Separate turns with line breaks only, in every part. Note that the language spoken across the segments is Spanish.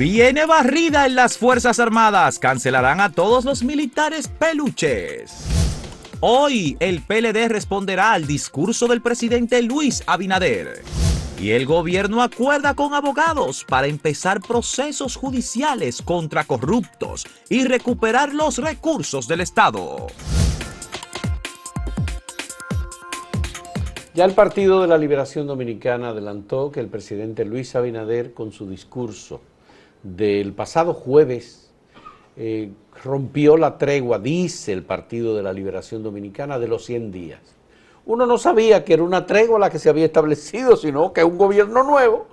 Viene barrida en las Fuerzas Armadas. Cancelarán a todos los militares peluches. Hoy el PLD responderá al discurso del presidente Luis Abinader. Y el gobierno acuerda con abogados para empezar procesos judiciales contra corruptos y recuperar los recursos del Estado.
Ya el Partido de la Liberación Dominicana adelantó que el presidente Luis Abinader, con su discurso del pasado jueves, eh, rompió la tregua, dice el Partido de la Liberación Dominicana, de los 100 días. Uno no sabía que era una tregua la que se había establecido, sino que un gobierno nuevo,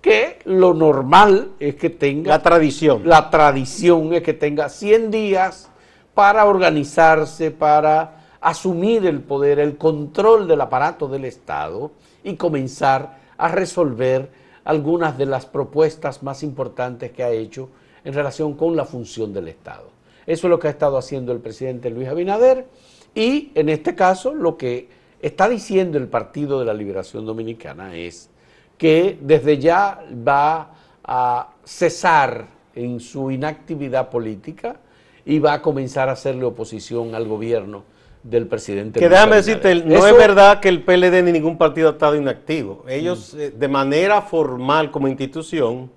que lo normal es que tenga...
La tradición.
La tradición es que tenga 100 días para organizarse, para asumir el poder, el control del aparato del Estado y comenzar a resolver algunas de las propuestas más importantes que ha hecho en relación con la función del Estado. Eso es lo que ha estado haciendo el presidente Luis Abinader y en este caso lo que está diciendo el Partido de la Liberación Dominicana es que desde ya va a cesar en su inactividad política y va a comenzar a hacerle oposición al gobierno del presidente.
Que déjame decirte, no es verdad que el PLD ni ningún partido ha estado inactivo. Ellos, mm. eh, de manera formal como institución,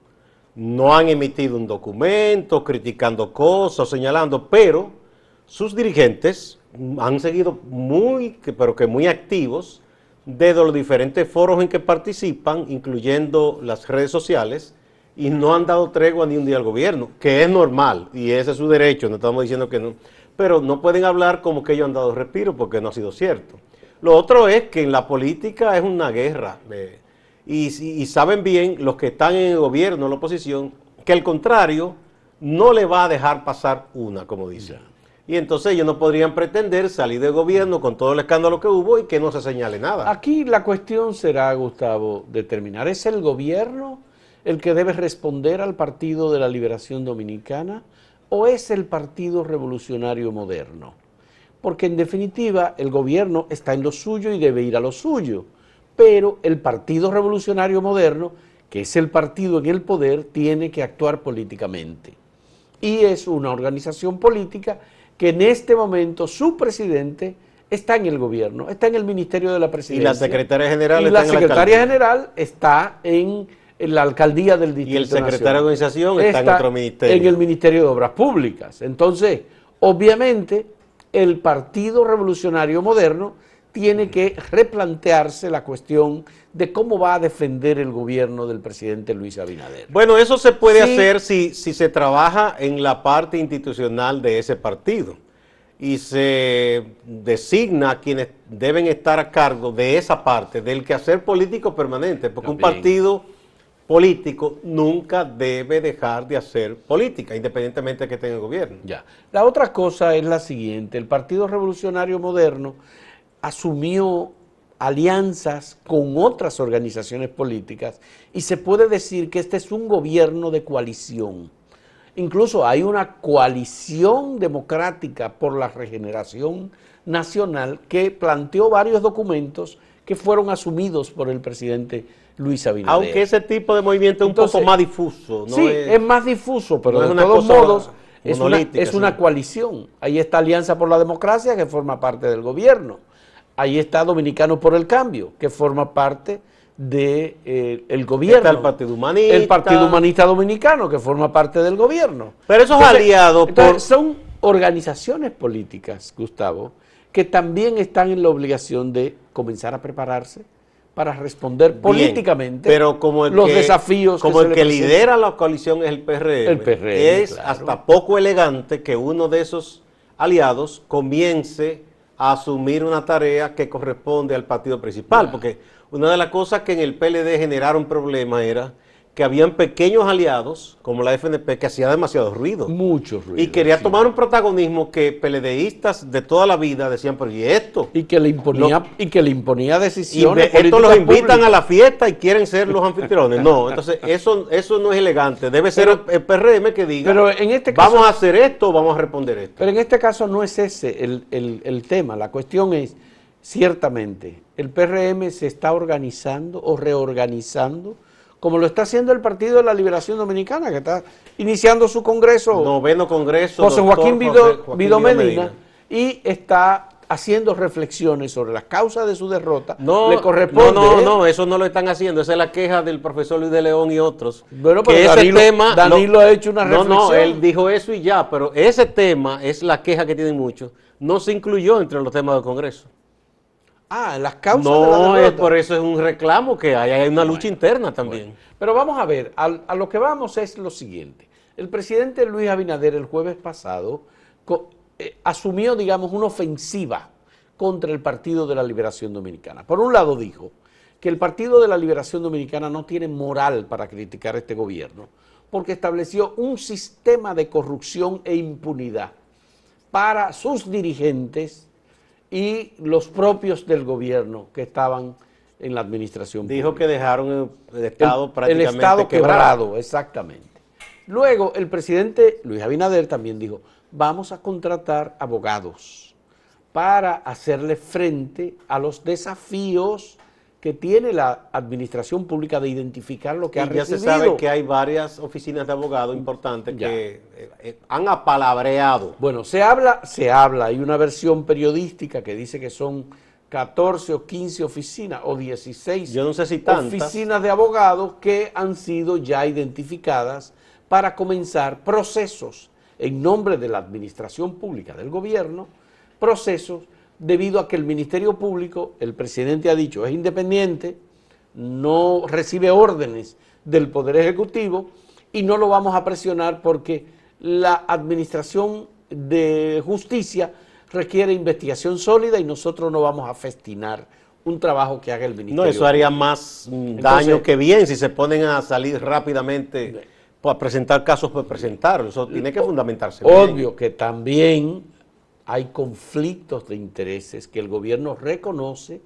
no han emitido un documento criticando cosas, señalando, pero sus dirigentes han seguido muy, pero que muy activos desde los diferentes foros en que participan, incluyendo las redes sociales, y no han dado tregua ni un día al gobierno, que es normal, y ese es su derecho, no estamos diciendo que no pero no pueden hablar como que ellos han dado respiro porque no ha sido cierto. Lo otro es que en la política es una guerra eh, y, saben bien los que están en el gobierno, en la oposición, que al contrario no le va a dejar pasar una, como dicen. Y entonces ellos no podrían pretender salir del gobierno con todo el escándalo que hubo y que no se señale nada.
Aquí la cuestión será, Gustavo, determinar, ¿es el gobierno el que debe responder al Partido de la Liberación Dominicana? O es el Partido Revolucionario Moderno? Porque en definitiva el gobierno está en lo suyo y debe ir a lo suyo, pero el Partido Revolucionario Moderno, que es el partido en el poder, tiene que actuar políticamente. Y es una organización política que en este momento su presidente está en el gobierno, está en el Ministerio de la Presidencia.
Y la secretaria general
y la secretaria general está en en la alcaldía del distrito.
Y el secretario de organización está, en otro ministerio.
En el Ministerio de Obras Públicas. Entonces, obviamente, el Partido Revolucionario Moderno tiene que replantearse la cuestión de cómo va a defender el gobierno del presidente Luis Abinader.
Bueno, eso se puede hacer si, si se trabaja en la parte institucional de ese partido y se designa a quienes deben estar a cargo de esa parte, del quehacer político permanente, porque un partido político nunca debe dejar de hacer política, independientemente de que tenga el gobierno.
Ya. La otra cosa es la siguiente, el Partido Revolucionario Moderno asumió alianzas con otras organizaciones políticas y se puede decir que este es un gobierno de coalición. Incluso hay una coalición democrática por la regeneración nacional que planteó varios documentos que fueron asumidos por el presidente Luis Abinader.
Aunque ese tipo de movimiento es un poco más difuso.
¿no? Sí, es, más difuso, pero de todos modos es, una, es una, coalición. Ahí está Alianza por la Democracia, que forma parte del gobierno. Ahí está Dominicano por el Cambio, que forma parte del de, eh, gobierno. Está
el Partido Humanista.
El Partido Humanista Dominicano, que forma parte del gobierno.
Pero esos aliados...
Son organizaciones políticas, Gustavo, que también están en la obligación de comenzar a prepararse para responder políticamente
pero como
los desafíos
como el que lidera la coalición es el PRM, es hasta poco elegante que uno de esos aliados comience a asumir una tarea que corresponde al partido principal, porque una de las cosas que en el PLD generaron problemas era que habían pequeños aliados, como la FNP, que hacía demasiado ruido.
Mucho ruido.
Y quería tomar un protagonismo que peledeístas de toda la vida decían, pero ¿y esto?
Y que le imponía, y que le imponía decisiones.
Y estos los invitan a la fiesta y quieren ser los anfitriones. No, entonces eso, eso no es elegante. Debe ser el, PRM que diga,
pero en este caso,
vamos a hacer esto, vamos a responder esto.
Pero en este caso no es ese el, el tema. La cuestión es, ciertamente, el PRM se está organizando o reorganizando como lo está haciendo el Partido de la Liberación Dominicana, que está iniciando su congreso.
Noveno congreso.
José Joaquín Vido, Medina, y está haciendo reflexiones sobre las causas de su derrota.
No, le corresponde. No, no, no, eso no lo están haciendo. Esa es la queja del profesor Luis de León y otros.
Bueno, pero que ese tema, Danilo ha hecho una reflexión.
No, no, él dijo eso y ya, pero ese tema es la queja que tienen muchos. No se incluyó entre los temas del Congreso.
Ah, las causas
no, de la es por eso es un reclamo que hay, hay una lucha interna también.
Pero vamos a ver, a, lo que vamos es lo siguiente. El presidente Luis Abinader el jueves pasado eh, asumió, digamos, una ofensiva contra el Partido de la Liberación Dominicana. Por un lado dijo que el Partido de la Liberación Dominicana no tiene moral para criticar a este gobierno, porque estableció un sistema de corrupción e impunidad para sus dirigentes y los propios del gobierno que estaban en la administración.
Dijo que dejaron el, Estado prácticamente
El Estado quebrado, exactamente. Luego el presidente Luis Abinader también dijo, vamos a contratar abogados para hacerle frente a los desafíos que tiene la administración pública de identificar lo que ha recibido.
Ya se sabe que hay varias oficinas de abogados importantes que eh, eh, han apalabreado.
Bueno, se habla, se habla, hay una versión periodística que dice que son 14 o 15 oficinas o 16
Yo no sé si
oficinas de abogados que han sido ya identificadas para comenzar procesos en nombre de la administración pública del gobierno, procesos debido a que el Ministerio Público, el presidente ha dicho, es independiente, no recibe órdenes del Poder Ejecutivo y no lo vamos a presionar porque la Administración de Justicia requiere investigación sólida y nosotros no vamos a festinar un trabajo que haga el Ministerio.
No, eso haría más daño que bien si se ponen a salir rápidamente a presentar casos por presentar. Eso tiene que fundamentarse.
Obvio que también hay conflictos de intereses que el gobierno reconoce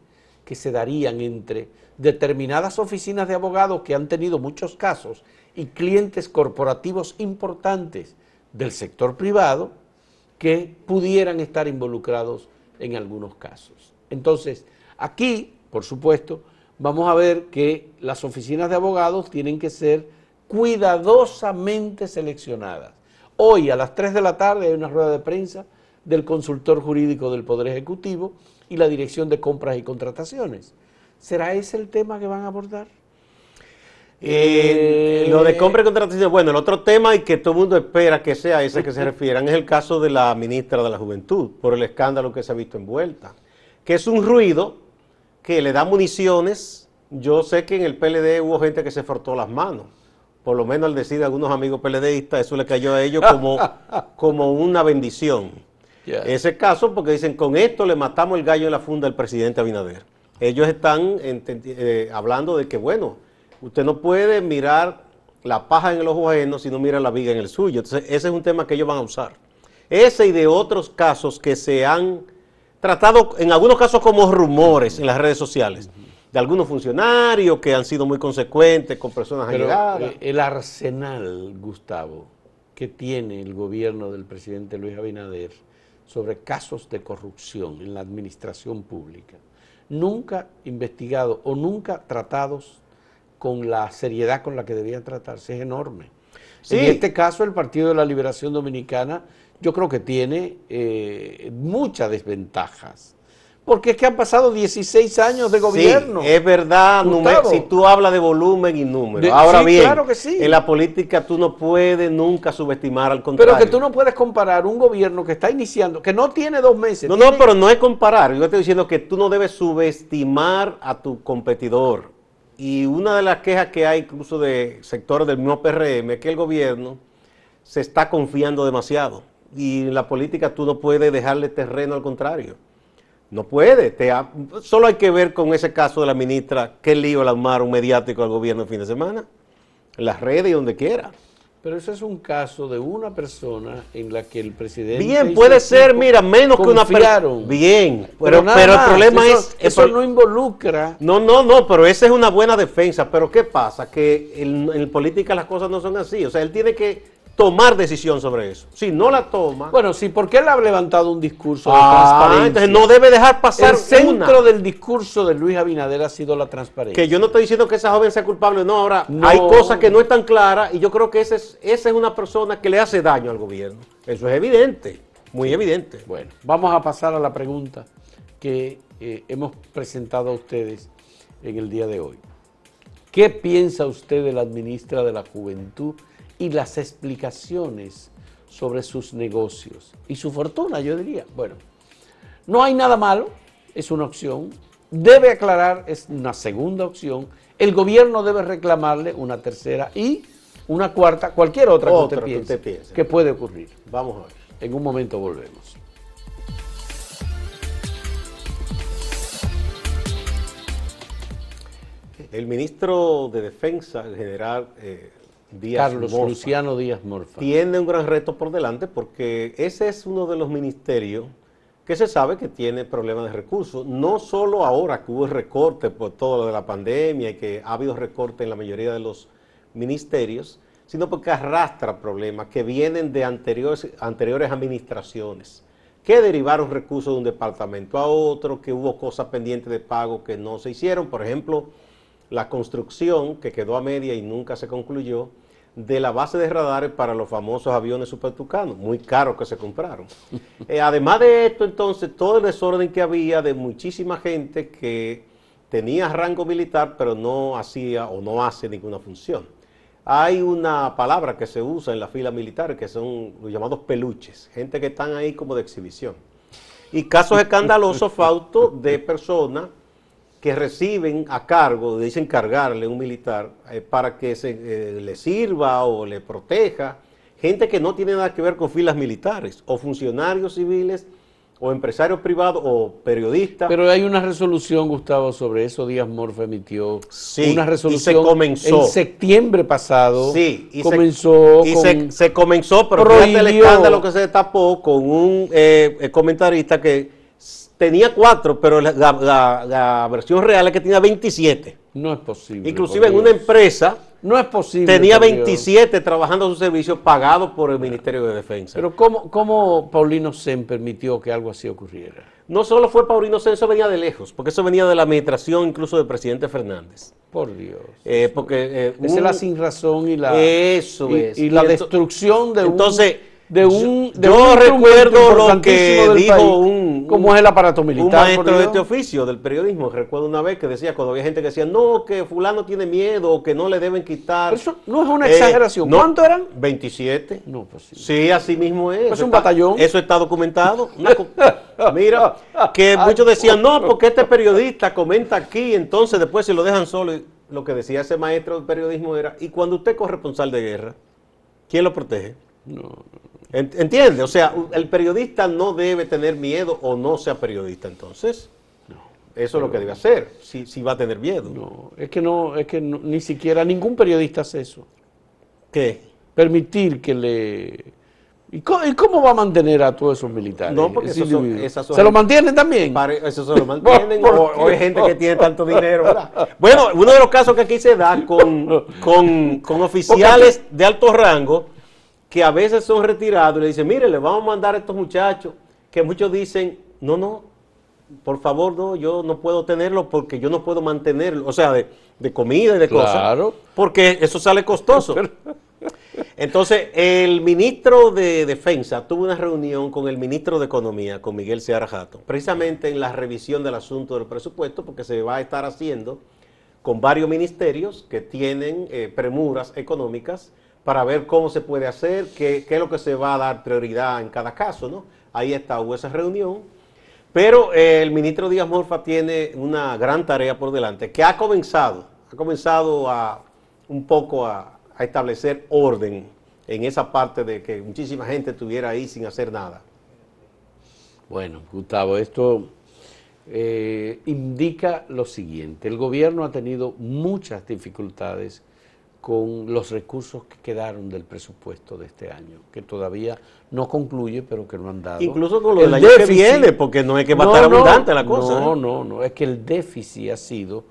que se darían entre determinadas oficinas de abogados que han tenido muchos casos y clientes corporativos importantes del sector privado que pudieran estar involucrados en algunos casos. Entonces, aquí, por supuesto, vamos a ver que las oficinas de abogados tienen que ser cuidadosamente seleccionadas. Hoy a las 3 de la tarde hay una rueda de prensa del consultor jurídico del Poder Ejecutivo y la Dirección de Compras y Contrataciones. ¿Será ese el tema que van a abordar?
Eh, lo de compra y contratación, bueno, el otro tema y que todo el mundo espera que sea ese que se refieran es el caso de la ministra de la Juventud, por el escándalo que se ha visto envuelta, que es un ruido que le da municiones. Yo sé que en el PLD hubo gente que se frotó las manos, por lo menos al decir algunos amigos PLDistas, eso le cayó a ellos como, como una bendición. Ese caso, porque dicen, con esto le matamos el gallo en la funda al presidente Abinader. Ellos están eh, hablando de que, bueno, usted no puede mirar la paja en el ojo ajeno si no mira la viga en el suyo. Entonces, ese es un tema que ellos van a usar. Ese y de otros casos que se han tratado, en algunos casos como rumores en las redes sociales, de algunos funcionarios que han sido muy consecuentes con personas
Pero, eh, El arsenal, Gustavo, que tiene el gobierno del presidente Luis Abinader sobre casos de corrupción en la administración pública, nunca investigados o nunca tratados con la seriedad con la que debían tratarse, es enorme. En este caso, el Partido de la Liberación Dominicana, yo creo que tiene eh, muchas desventajas porque es que han pasado 16 años de gobierno.
Sí, es verdad, si tú hablas de volumen y número. Ahora bien, en la política tú no puedes nunca subestimar al contrario.
Pero que tú no puedes comparar un gobierno que está iniciando, que no tiene dos meses.
No, no, pero no es comparar. Yo estoy diciendo que tú no debes subestimar a tu competidor. Y una de las quejas que hay incluso de sectores del mismo PRM es que el gobierno se está confiando demasiado. Y en la política tú no puedes dejarle terreno al contrario. No puede. Te solo hay que ver con ese caso de la ministra qué lío le armaron mediático al gobierno el fin de semana. En las redes y donde quiera.
Pero eso es un caso de una persona en la que el presidente.
Bien, puede ser, mira, menos que una persona. Bien, pero, pero, el problema es.
Eso no involucra.
No, no, no, pero esa es una buena defensa. Pero ¿qué pasa? Que en, en política las cosas no son así. O sea, él tiene que tomar decisión sobre eso. Si no la toma...
Bueno, sí, porque él ha levantado un discurso de
ah,
transparencia.
entonces no debe dejar pasar
El centro
una.
del discurso de Luis Abinader ha sido la transparencia.
Que yo no estoy diciendo que esa joven sea culpable, no, ahora
No.
hay cosas que no están claras y yo creo que esa es, esa es una persona que le hace daño al gobierno. Eso es evidente, muy evidente.
Bueno, vamos a pasar a la pregunta que eh, hemos presentado a ustedes en el día de hoy. ¿Qué piensa usted de la ministra de la Juventud y las explicaciones sobre sus negocios y su fortuna, yo diría? Bueno, no hay nada malo, es una opción. Debe aclarar, es una segunda opción. El gobierno debe reclamarle una tercera y una cuarta, cualquier otra,
Otra
que
que
usted
usted
piense
piense.
que puede ocurrir.
Vamos a ver.
En un momento volvemos.
El ministro de Defensa, el general eh, Díaz
Carlos Luciano Díaz Morfa.
tiene un gran reto por delante porque ese es uno de los ministerios que se sabe que tiene problemas de recursos. No solo ahora que hubo recorte por todo lo de la pandemia y que ha habido recorte en la mayoría de los ministerios, sino porque arrastra problemas que vienen de anteriores, anteriores administraciones, que derivaron recursos de un departamento a otro, que hubo cosas pendientes de pago que no se hicieron. Por ejemplo, la construcción que quedó a media y nunca se concluyó de la base de radares para los famosos aviones supertucanos, muy caros que se compraron. Eh, además de esto, entonces, todo el desorden que había de muchísima gente que tenía rango militar, pero no hacía o no hace ninguna función. Hay una palabra que se usa en la fila militar, que son los llamados peluches, gente que están ahí como de exhibición. Y casos escandalosos, Fausto, de personas que reciben a cargo, dicen cargarle un militar eh, para que se, eh, le sirva o le proteja, gente que no tiene nada que ver con filas militares, o funcionarios civiles, o empresarios privados, o periodistas.
Pero hay una resolución, Gustavo, sobre eso. Díaz Morfa emitió
Sí,
una
y se
resolución
comenzó.
en septiembre pasado.
Sí, y
comenzó
se, y
con-
se, se comenzó, pero fíjate el
prohibió-
escándalo que se destapó con un eh, comentarista que tenía cuatro, pero la, la- versión real es que tenía 27.
No es posible.
Inclusive en una empresa
No es posible.
tenía
por Dios.
27 trabajando a su servicio pagados por el Ministerio de Defensa.
Pero ¿cómo, ¿cómo Paulino Sen permitió que algo así ocurriera?
no solo fue Paulino Censo, venía de lejos, porque eso venía de la administración incluso del presidente Fernández.
Por Dios.
Eh, porque eh,
Esa es la sin razón y la,
Eso
y,
es.
y la
Y
destrucción de un,
entonces,
de un,
yo-
de
yo
un
recuerdo lo que
del
dijo
país,
un-
como es el aparato militar.
Un maestro de este oficio del periodismo, recuerdo una vez que decía, cuando había gente que decía, no, que fulano tiene miedo, o que no le deben quitar.
Pero eso no es una
Eh,
exageración.
no,
¿Cuánto eran?
27.
No, pues sí.
Sí, así mismo es.
Es
Eso
un batallón.
Eso está documentado. Una Mira, que muchos decían, no, porque este periodista comenta aquí, entonces después se lo dejan solo. Y lo que decía ese maestro de periodismo era, y cuando usted es corresponsal de guerra, ¿quién lo protege?
No,
Ent- ¿Entiende? O sea, el periodista no debe tener miedo o no sea periodista, entonces. Eso es lo que debe hacer, si, si va a tener miedo.
no, es que no, es que no- ni siquiera ningún periodista hace eso.
¿Qué?
Permitir que le ¿Y cómo, y cómo va a mantener a todos esos militares?
No, porque esos son- esas son
¿Se lo mantienen también?
Eso se lo mantienen, o, hay gente que tiene tanto dinero. ¿verdad? Bueno, uno de los casos que aquí se da con, con, con oficiales de alto rango que a veces son retirados y le dicen, mire, le vamos a mandar a estos muchachos, que muchos dicen, no, no, por favor, no, yo no puedo tenerlo porque yo no puedo mantenerlo, o sea, de, de comida y de cosas,
Claro.
porque eso sale costoso. Entonces, el ministro de Defensa tuvo una reunión con el ministro de Economía, con Miguel Seara Jato, precisamente en la revisión del asunto del presupuesto, porque se va a estar haciendo con varios ministerios que tienen eh, premuras económicas para ver cómo se puede hacer, qué, qué es lo que se va a dar prioridad en cada caso, ¿no? Ahí está, hubo esa reunión. Pero eh, el ministro Díaz Morfa tiene una gran tarea por delante, que ha comenzado, ha comenzado a un poco a, establecer orden en esa parte de que muchísima gente estuviera ahí sin hacer nada.
Bueno, Gustavo, esto eh, indica lo siguiente. El gobierno ha tenido muchas dificultades con los recursos que quedaron del presupuesto de este año, que todavía no concluye, pero que no han dado.
Incluso con lo
El
del año que viene, porque no es que va a
No,
estar
no,
abundante la cosa.
No,
¿eh?
no, no, es que el déficit ha sido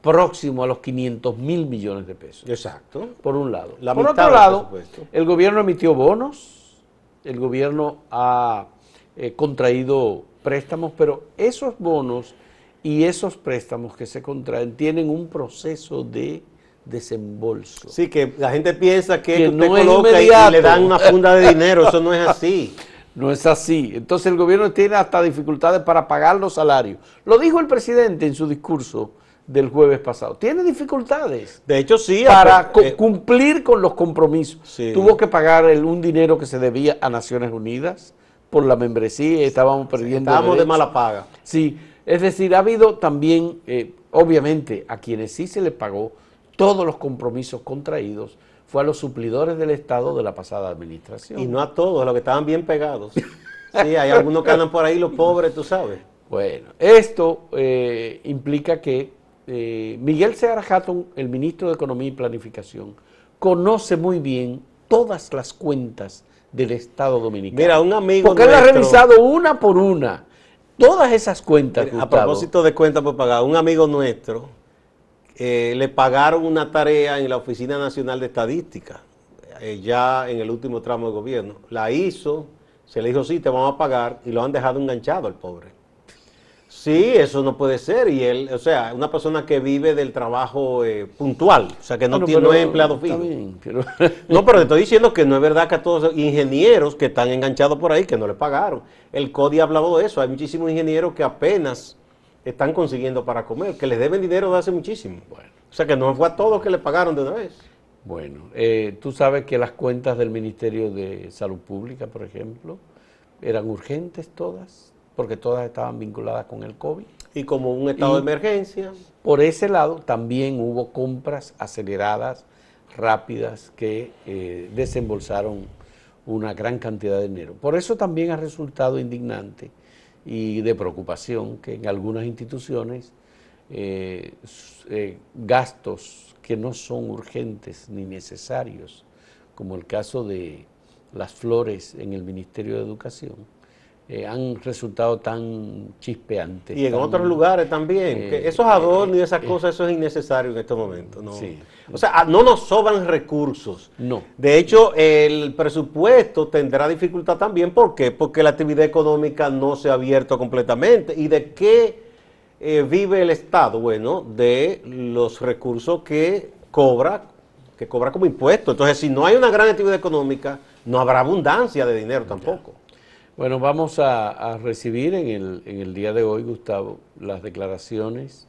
próximo a los 500 mil millones de pesos.
Exacto.
Por un lado.
La
por otro lado, el gobierno emitió bonos, el gobierno ha eh, contraído préstamos, pero esos bonos y esos préstamos que se contraen tienen un proceso de desembolso.
Sí, que la gente piensa que,
Que
usted
no
coloca y- le dan una funda de dinero, eso no es así.
No es así. Entonces el gobierno tiene hasta dificultades para pagar los salarios. Lo dijo el presidente en su discurso del jueves pasado. Tiene dificultades
De hecho, sí.
para
eh,
cu- cumplir con los compromisos.
Sí.
Tuvo que pagar el- un dinero que se debía a Naciones Unidas por la membresía estábamos perdiendo
estábamos de mala paga.
Sí, es decir, ha habido también, eh, obviamente, a quienes sí se les pagó todos los compromisos contraídos, fue a los suplidores del Estado de la pasada administración.
Y no a todos, a los que estaban bien pegados. Sí, hay algunos que andan por ahí, los pobres, tú sabes.
Bueno, esto eh, implica que eh, Miguel Seara Hatton, el ministro de Economía y Planificación, conoce muy bien todas las cuentas del Estado dominicano.
Mira, un amigo
Porque él ha revisado una por una todas esas cuentas.
A
Gustavo.
propósito de cuenta por pagar, un amigo nuestro eh, le pagaron una tarea en la Oficina Nacional de Estadística, eh, ya en el último tramo de gobierno. La hizo, se le dijo, sí, te vamos a pagar, y lo han dejado enganchado al pobre. Sí, eso no puede ser. Y él, o sea, una persona que vive del trabajo eh, puntual, o sea, que no,
Bueno,
tiene, no es empleado fijo.
bien, pero-
No, pero te estoy diciendo que no es verdad que a todos los ingenieros que están enganchados por ahí, que no le pagaron. El CODI ha hablado de eso. Hay muchísimos ingenieros que apenas están consiguiendo para comer, que les deben dinero de hace muchísimo.
Bueno.
O sea, que no fue a todos que le pagaron de una vez.
Bueno, eh, tú sabes que las cuentas del Ministerio de Salud Pública, por ejemplo, eran urgentes todas, porque todas estaban vinculadas con el COVID.
Y como un estado
Y-
de emergencia,
Por ese lado también hubo compras aceleradas, rápidas, que eh, desembolsaron una gran cantidad de dinero. Por eso también ha resultado indignante y de preocupación que en algunas instituciones eh, eh, gastos que no son urgentes ni necesarios, como el caso de las flores en el Ministerio de Educación, eh, han resultado tan chispeantes.
y en
tan-
otros lugares también.
eh,
que esos adornos y esas cosas, eso es innecesario en estos momentos. ¿no?
Sí.
O sea, ah, no nos sobran recursos.
No.
De hecho, el presupuesto tendrá dificultad también. ¿Por qué? Porque la actividad económica no se ha abierto completamente. ¿Y de qué eh, vive el Estado? Bueno, de los recursos que cobra, que cobra como impuesto. Entonces, si no hay una gran actividad económica, no habrá abundancia de dinero tampoco.
Bueno, vamos a, a recibir en el, en el día de hoy, Gustavo, las declaraciones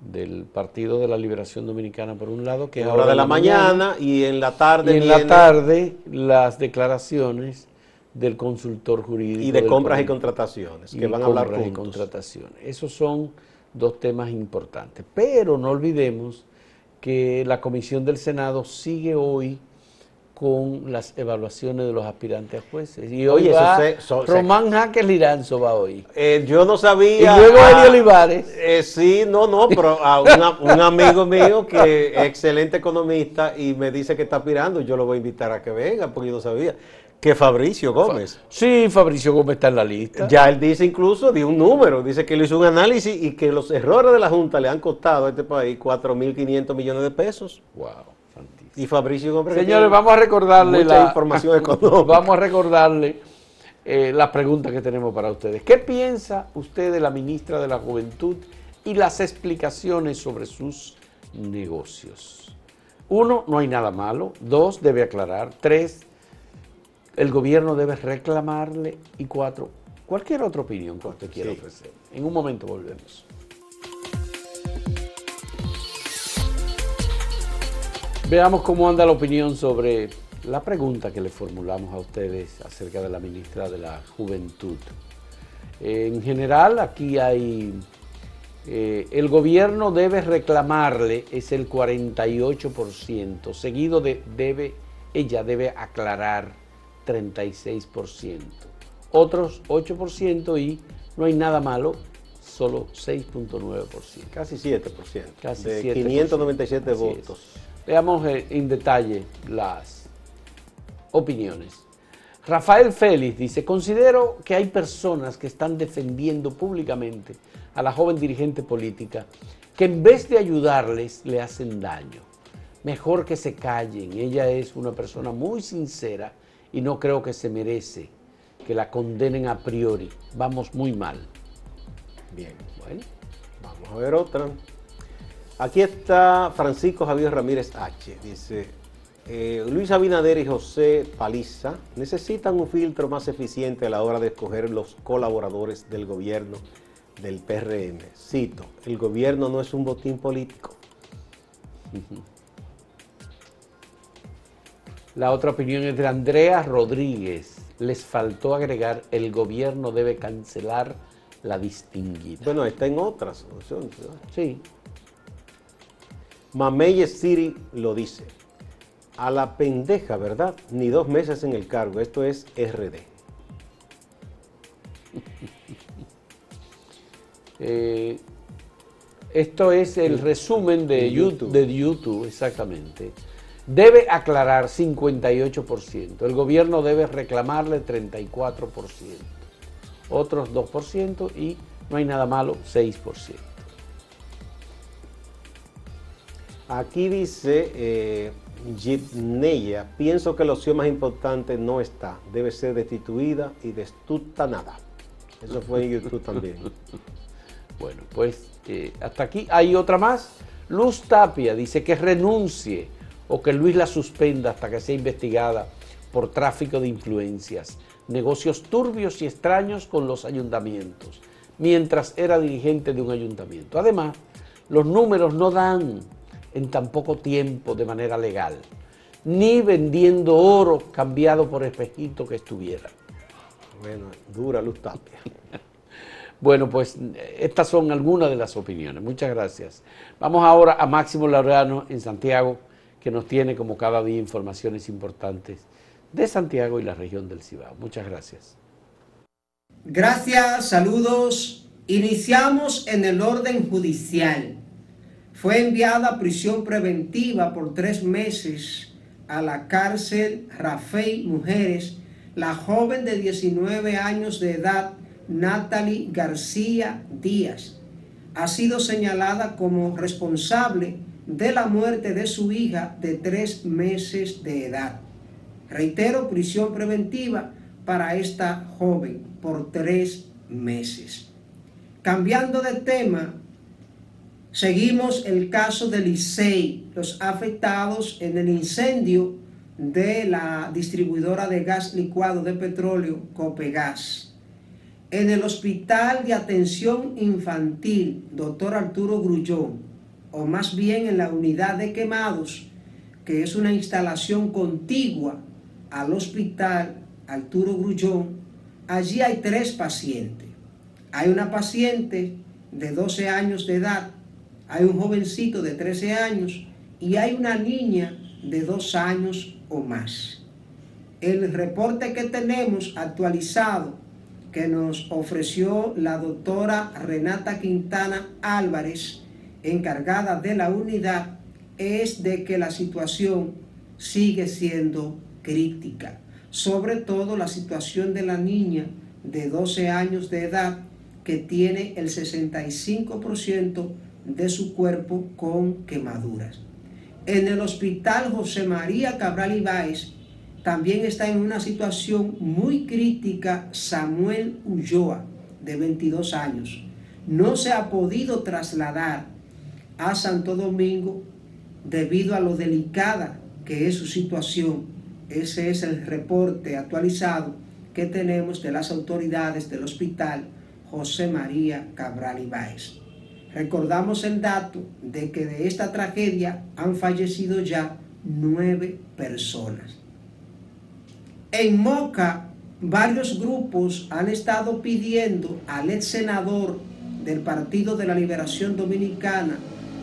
del Partido de la Liberación Dominicana, por un lado, que es ahora
de la mañana, y en la tarde
y en la tarde las declaraciones del consultor jurídico.
y de
del
compras y contrataciones,
y
que van a hablar
compras y
juntos.
contrataciones. Esos son dos temas importantes. Pero no olvidemos que la Comisión del Senado sigue hoy con las evaluaciones de los aspirantes a jueces. Y hoy
Oye, eso
va
se- so- se-
Román Jaques Liranzo va hoy.
Eh, yo no
Y
sabía.
luego
ah,
Eli Olivares.
eh, sí, no, no, pero a una- un amigo mío que es excelente economista y me dice que está aspirando, yo lo voy a invitar a que venga, porque yo no sabía. Que Fabricio Gómez.
Sí, Fabricio Gómez está en la lista.
Ya él dice incluso, dio un número, dice que él hizo un análisis y que los errores de la Junta le han costado a este país 4.500 millones de pesos.
Wow.
Y Fabricio Gómez.
Señores, vamos a recordarle la
información económica.
Vamos a recordarle eh, la pregunta que tenemos para ustedes. ¿Qué piensa usted de la ministra de la Juventud y las explicaciones sobre sus negocios? Uno, no hay nada malo. Dos, debe aclarar. Tres, el gobierno debe reclamarle. Y cuatro, cualquier otra opinión que usted quiera
Sí.
ofrecer. En un momento volvemos. Veamos cómo anda la opinión sobre la pregunta que le formulamos a ustedes acerca de la ministra de la Juventud. En general, aquí hay, eh, el gobierno debe reclamarle, es el 48%, seguido de, debe, ella debe aclarar 36%, otros 8% y no hay nada malo, solo 6.9%.
Casi 7%.
Casi
de
7%.
597
Así
votos.
es. Veamos eh, en detalle las opiniones. Rafael Félix dice, considero que hay personas que están defendiendo públicamente a la joven dirigente política que en vez de ayudarles le hacen daño. Mejor que se callen. Ella es una persona muy sincera y no creo que se merece que la condenen a priori. Vamos muy mal.
Bien, bueno, vamos a ver otra. Aquí está Francisco Javier Ramírez H. Dice, eh, Luis Abinader y José Paliza necesitan un filtro más eficiente a la hora de escoger los colaboradores del gobierno del PRM. Cito, el gobierno no es un botín político.
La otra opinión es de Andrea Rodríguez. Les faltó agregar, el gobierno debe cancelar la distinguida.
Bueno, está en otras soluciones.
Sí.
Mameye Siri lo dice. A la pendeja, ¿verdad? Ni dos meses en el cargo. Esto es RD.
Eh, esto es el resumen de, YouTube. de YouTube, exactamente. Debe aclarar 58%. El gobierno debe reclamarle 34%. Otros 2% y no hay nada malo, 6%.
Aquí dice eh, pienso que la opción más importante no está, debe ser destituida y nada. Eso fue en YouTube también.
bueno, pues eh, hasta aquí hay otra más. Luz Tapia dice que renuncie o que Luis la suspenda hasta que sea investigada por tráfico de influencias, negocios turbios y extraños con los ayuntamientos, mientras era dirigente de un ayuntamiento. Además, los números no dan en tan poco tiempo de manera legal, ni vendiendo oro cambiado por espejito que estuviera.
Bueno, dura luz tapia.
bueno, pues estas son algunas de las opiniones. Muchas gracias. Vamos ahora a Máximo Laureano en Santiago, que nos tiene como cada día informaciones importantes de Santiago y la región del Cibao. Muchas gracias.
Gracias, saludos. Iniciamos en el orden judicial. Fue enviada a prisión preventiva por tres meses a la cárcel Rafael Mujeres la joven de 19 años de edad Natalie García Díaz. Ha sido señalada como responsable de la muerte de su hija de tres meses de edad. Reitero, prisión preventiva para esta joven por tres meses. Cambiando de tema, Seguimos el caso de Licey, los afectados en el incendio de la distribuidora de gas licuado de petróleo Copegas. En el Hospital de Atención Infantil, doctor Arturo Grullón, o más bien en la unidad de quemados, que es una instalación contigua al Hospital Arturo Grullón, allí hay tres pacientes. Hay una paciente de 12 años de edad hay un jovencito de 13 años y hay una niña de 2 años o más. El reporte que tenemos actualizado que nos ofreció la doctora Renata Quintana Álvarez, encargada de la unidad, es de que la situación sigue siendo crítica, sobre todo la situación de la niña de 12 años de edad que tiene el 65% de su cuerpo con quemaduras. En el hospital José María Cabral Ibáez también está en una situación muy crítica Samuel Ulloa, de 22 años. No se ha podido trasladar a Santo Domingo debido a lo delicada que es su situación. Ese es el reporte actualizado que tenemos de las autoridades del hospital José María Cabral Ibáez. Recordamos el dato de que de esta tragedia han fallecido ya nueve personas. En Moca, varios grupos han estado pidiendo al ex senador del Partido de la Liberación Dominicana,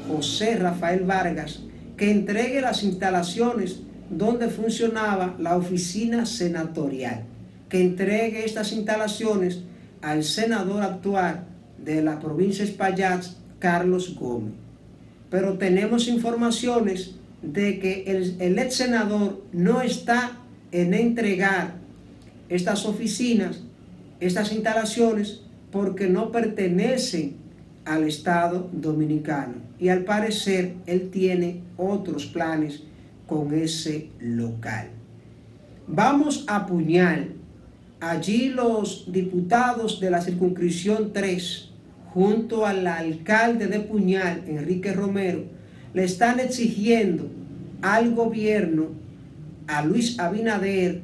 José Rafael Vargas, que entregue las instalaciones donde funcionaba la oficina senatorial, que entregue estas instalaciones al senador actual de la provincia de Espaillat, Carlos Gómez. Pero tenemos informaciones de que el, ex senador no está en entregar estas oficinas, estas instalaciones, porque no pertenecen al Estado dominicano. Y al parecer él tiene otros planes con ese local. Vamos a Puñal. Allí los diputados de la circunscripción 3, junto al alcalde de Puñal, Enrique Romero, le están exigiendo al gobierno, a Luis Abinader,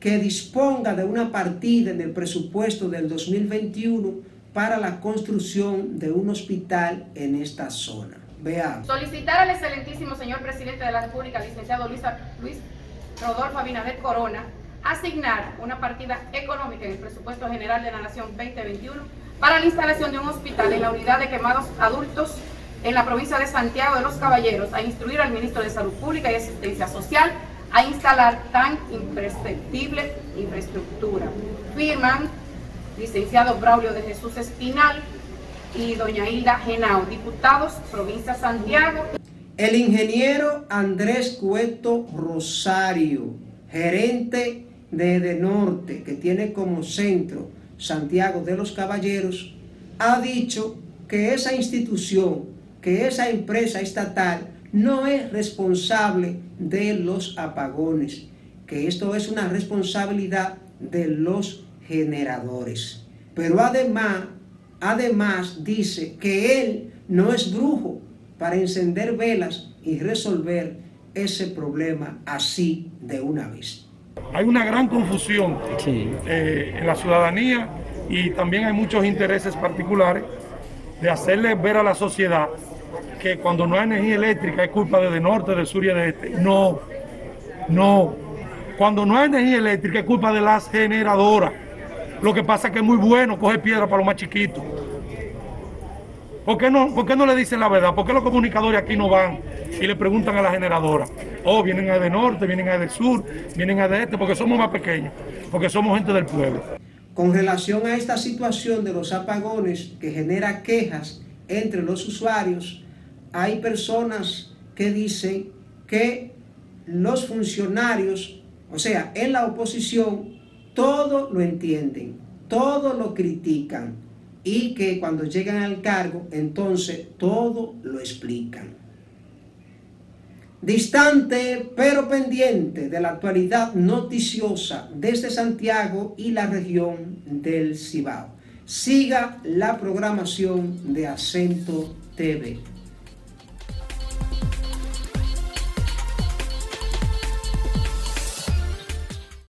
que disponga de una partida en el presupuesto del 2021 para la construcción de un hospital en esta zona. Veamos.
Solicitar al excelentísimo señor presidente de la República, licenciado Luis, Luis Rodolfo Abinader Corona, asignar una partida económica en el presupuesto general de la Nación 2021 para la instalación de un hospital en la unidad de quemados adultos en la provincia de Santiago de los Caballeros, a instruir al ministro de Salud Pública y Asistencia Social a instalar tan imprescindible infraestructura. Firman licenciado Braulio de Jesús Espinal y doña Hilda Genao, diputados, provincia Santiago.
El ingeniero Andrés Cueto Rosario, gerente de Edenorte, que tiene como centro Santiago de los Caballeros, ha dicho que esa institución, que esa empresa estatal no es responsable de los apagones, que esto es una responsabilidad de los generadores. Pero además, además dice que él no es brujo para encender velas y resolver ese problema así de una vez.
Hay una gran confusión eh, en la ciudadanía y también hay muchos intereses particulares de hacerle ver a la sociedad que cuando no hay energía eléctrica es culpa de, de norte, de sur y de este. No, no. Cuando no hay energía eléctrica es culpa de las generadoras. Lo que pasa es que es muy bueno coger piedra para los más chiquitos. ¿Por qué, no, ¿Por qué no le dicen la verdad? ¿Por qué los comunicadores aquí no van y le preguntan a la generadora? Oh, vienen a de norte, vienen a de sur, vienen a de este, porque somos más pequeños, porque somos gente del pueblo.
Con relación a esta situación de los apagones que genera quejas entre los usuarios, hay personas que dicen que los funcionarios, o sea, en la oposición, todo lo entienden, todo lo critican y que cuando llegan al cargo, entonces todo lo explican. Distante pero pendiente de la actualidad noticiosa desde Santiago y la región del Cibao. Siga la programación de Acento TV.